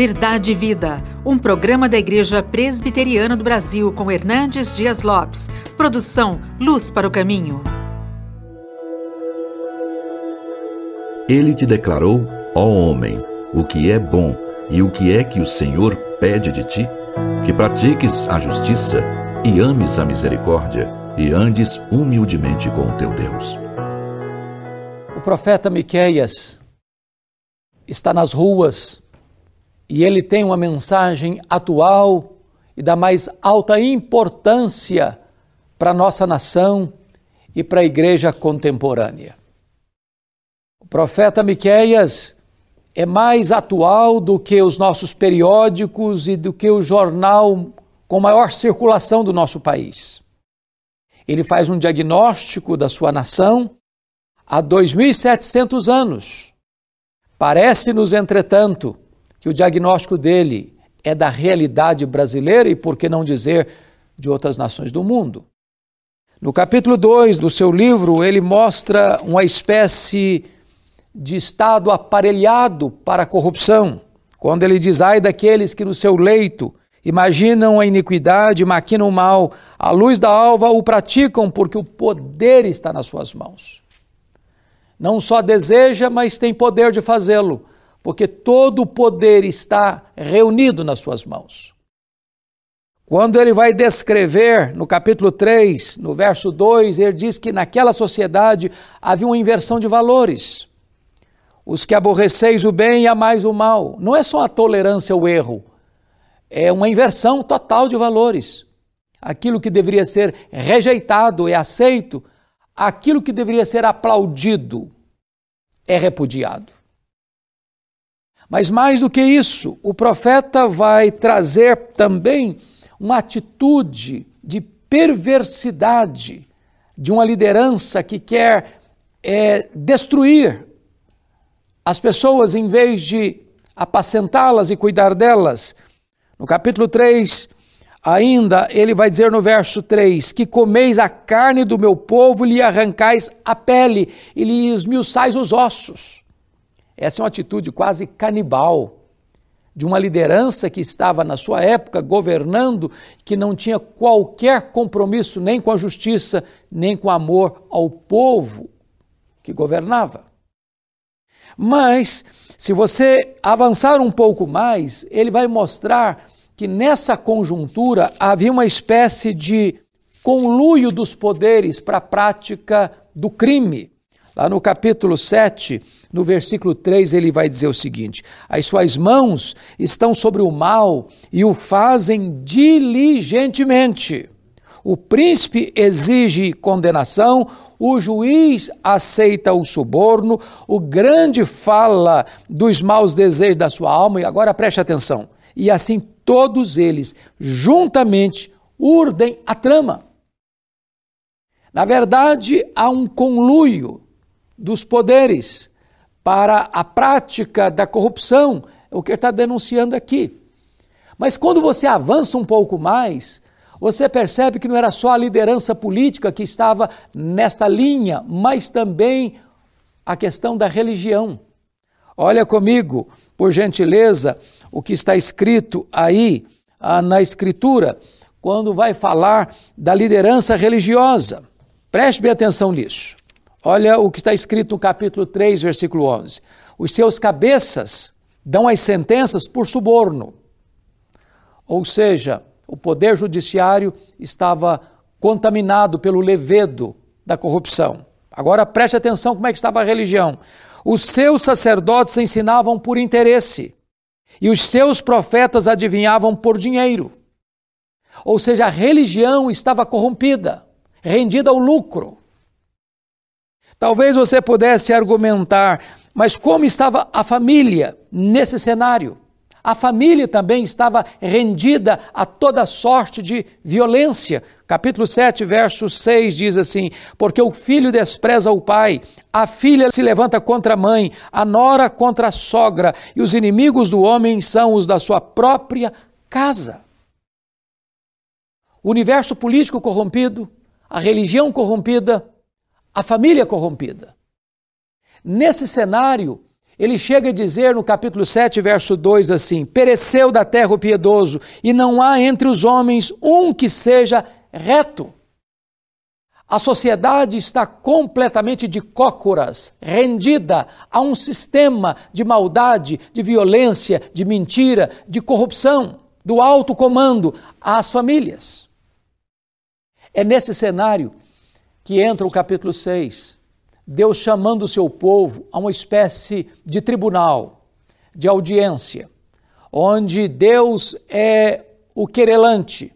Verdade e Vida, um programa da Igreja Presbiteriana do Brasil com Hernandes Dias Lopes. Produção Luz para o Caminho. Ele te declarou, ó homem, o que é bom e o que é que o Senhor pede de ti? Que pratiques a justiça e ames a misericórdia e andes humildemente com o teu Deus. O profeta Miqueias está nas ruas e ele tem uma mensagem atual e da mais alta importância para a nossa nação e para a igreja contemporânea. O profeta Miqueias é mais atual do que os nossos periódicos e do que o jornal com maior circulação do nosso país. Ele faz um diagnóstico da sua nação há 2.700 anos. Parece-nos, entretanto, que o diagnóstico dele é da realidade brasileira e, por que não dizer, de outras nações do mundo. No capítulo 2 do seu livro, ele mostra uma espécie de estado aparelhado para a corrupção, quando ele diz: ai daqueles que no seu leito imaginam a iniquidade, maquinam o mal, à luz da alva o praticam, porque o poder está nas suas mãos. Não só deseja, mas tem poder de fazê-lo porque todo o poder está reunido nas suas mãos. Quando ele vai descrever no capítulo 3, no verso 2, ele diz que naquela sociedade havia uma inversão de valores. Os que aborreceis o bem e amais o mal. Não é só a tolerância ao erro, é uma inversão total de valores. Aquilo que deveria ser rejeitado é aceito, aquilo que deveria ser aplaudido é repudiado. Mas mais do que isso, o profeta vai trazer também uma atitude de perversidade de uma liderança que quer é, destruir as pessoas em vez de apacentá-las e cuidar delas. No capítulo 3, ainda, ele vai dizer no verso 3: Que comeis a carne do meu povo, lhe arrancais a pele e lhe esmiuçais os ossos. Essa é uma atitude quase canibal de uma liderança que estava na sua época governando, que não tinha qualquer compromisso nem com a justiça, nem com amor ao povo que governava. Mas, se você avançar um pouco mais, ele vai mostrar que nessa conjuntura havia uma espécie de conluio dos poderes para a prática do crime. Lá no capítulo 7, no versículo 3, ele vai dizer o seguinte: As suas mãos estão sobre o mal e o fazem diligentemente. O príncipe exige condenação, o juiz aceita o suborno, o grande fala dos maus desejos da sua alma, e agora preste atenção. E assim todos eles, juntamente, urdem a trama. Na verdade, há um conluio dos poderes para a prática da corrupção, é o que ele está denunciando aqui. Mas quando você avança um pouco mais, você percebe que não era só a liderança política que estava nesta linha, mas também a questão da religião. Olha comigo, por gentileza, o que está escrito aí ah, na Escritura, quando vai falar da liderança religiosa. Preste bem atenção nisso. Olha o que está escrito no capítulo 3, versículo 11. Os seus cabeças dão as sentenças por suborno. Ou seja, o poder judiciário estava contaminado pelo levedo da corrupção. Agora preste atenção como é que estava a religião. Os seus sacerdotes ensinavam por interesse e os seus profetas adivinhavam por dinheiro. Ou seja, a religião estava corrompida, rendida ao lucro. Talvez você pudesse argumentar, mas como estava a família nesse cenário? A família também estava rendida a toda sorte de violência. Capítulo 7, verso 6 diz assim: Porque o filho despreza o pai, a filha se levanta contra a mãe, a nora contra a sogra, e os inimigos do homem são os da sua própria casa. O universo político corrompido, a religião corrompida, a família corrompida. Nesse cenário, ele chega a dizer no capítulo 7, verso 2 assim: Pereceu da terra o piedoso, e não há entre os homens um que seja reto. A sociedade está completamente de cócoras, rendida a um sistema de maldade, de violência, de mentira, de corrupção, do alto comando às famílias. É nesse cenário que entra o capítulo 6, Deus chamando o seu povo a uma espécie de tribunal, de audiência, onde Deus é o querelante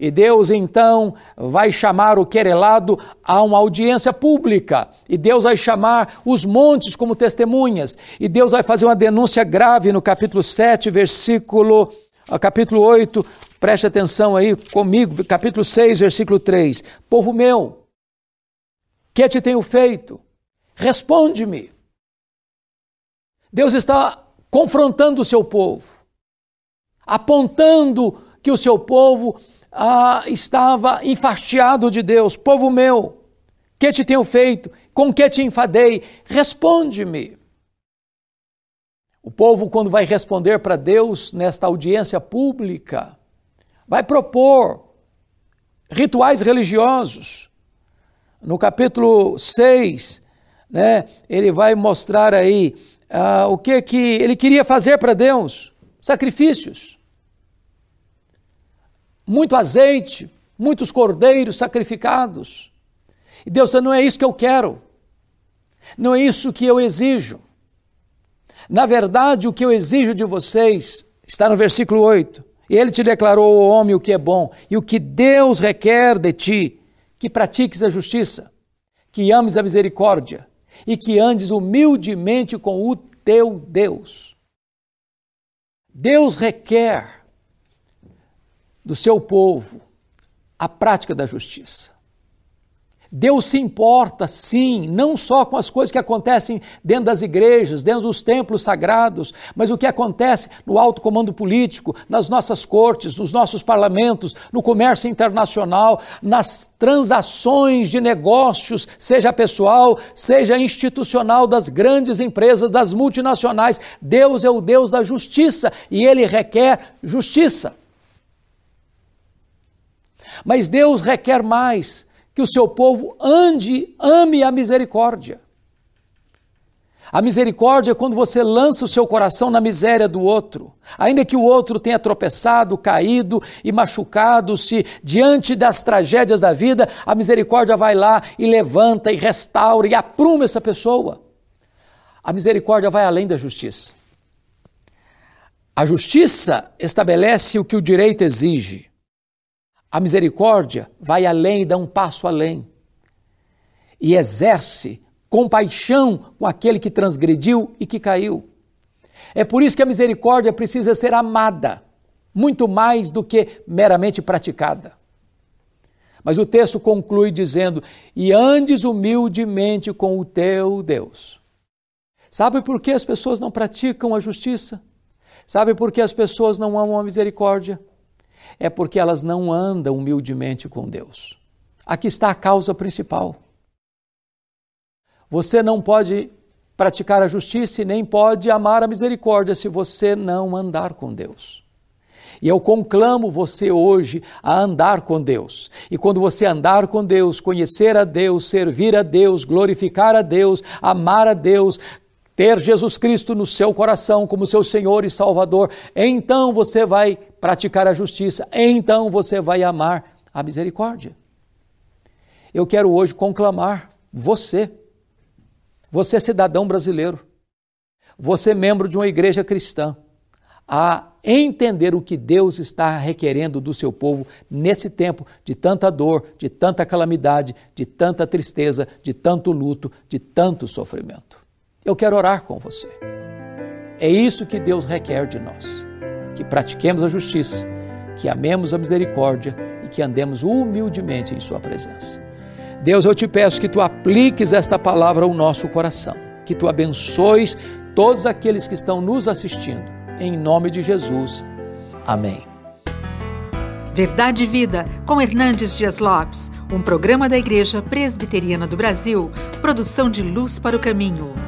e Deus então vai chamar o querelado a uma audiência pública. E Deus vai chamar os montes como testemunhas. E Deus vai fazer uma denúncia grave no capítulo 7, versículo. Capítulo 8, preste atenção aí comigo, capítulo 6, versículo 3. Povo meu, que te tenho feito? Responde-me. Deus está confrontando o seu povo, apontando que o seu povo ah, estava enfastiado de Deus: Povo meu, que te tenho feito? Com que te enfadei? Responde-me. O povo, quando vai responder para Deus nesta audiência pública, vai propor rituais religiosos. No capítulo 6, né, ele vai mostrar aí ah, o que, que ele queria fazer para Deus: sacrifícios muito azeite, muitos cordeiros sacrificados. E Deus, não é isso que eu quero, não é isso que eu exijo. Na verdade, o que eu exijo de vocês está no versículo 8. Ele te declarou, o homem, o que é bom e o que Deus requer de ti, que pratiques a justiça, que ames a misericórdia e que andes humildemente com o teu Deus. Deus requer do seu povo a prática da justiça. Deus se importa, sim, não só com as coisas que acontecem dentro das igrejas, dentro dos templos sagrados, mas o que acontece no alto comando político, nas nossas cortes, nos nossos parlamentos, no comércio internacional, nas transações de negócios, seja pessoal, seja institucional, das grandes empresas, das multinacionais. Deus é o Deus da justiça e ele requer justiça. Mas Deus requer mais que o seu povo ande, ame a misericórdia. A misericórdia é quando você lança o seu coração na miséria do outro, ainda que o outro tenha tropeçado, caído e machucado-se diante das tragédias da vida, a misericórdia vai lá e levanta e restaura e apruma essa pessoa. A misericórdia vai além da justiça. A justiça estabelece o que o direito exige. A misericórdia vai além, dá um passo além e exerce compaixão com aquele que transgrediu e que caiu. É por isso que a misericórdia precisa ser amada, muito mais do que meramente praticada. Mas o texto conclui dizendo: E andes humildemente com o teu Deus. Sabe por que as pessoas não praticam a justiça? Sabe por que as pessoas não amam a misericórdia? É porque elas não andam humildemente com Deus. Aqui está a causa principal. Você não pode praticar a justiça e nem pode amar a misericórdia se você não andar com Deus. E eu conclamo você hoje a andar com Deus. E quando você andar com Deus, conhecer a Deus, servir a Deus, glorificar a Deus, amar a Deus, ter Jesus Cristo no seu coração como seu Senhor e Salvador, então você vai praticar a justiça, então você vai amar a misericórdia. Eu quero hoje conclamar você, você cidadão brasileiro, você membro de uma igreja cristã, a entender o que Deus está requerendo do seu povo nesse tempo de tanta dor, de tanta calamidade, de tanta tristeza, de tanto luto, de tanto sofrimento. Eu quero orar com você. É isso que Deus requer de nós: que pratiquemos a justiça, que amemos a misericórdia e que andemos humildemente em Sua presença. Deus, eu te peço que tu apliques esta palavra ao nosso coração, que tu abençoes todos aqueles que estão nos assistindo. Em nome de Jesus. Amém. Verdade e Vida, com Hernandes Dias Lopes, um programa da Igreja Presbiteriana do Brasil, produção de Luz para o Caminho.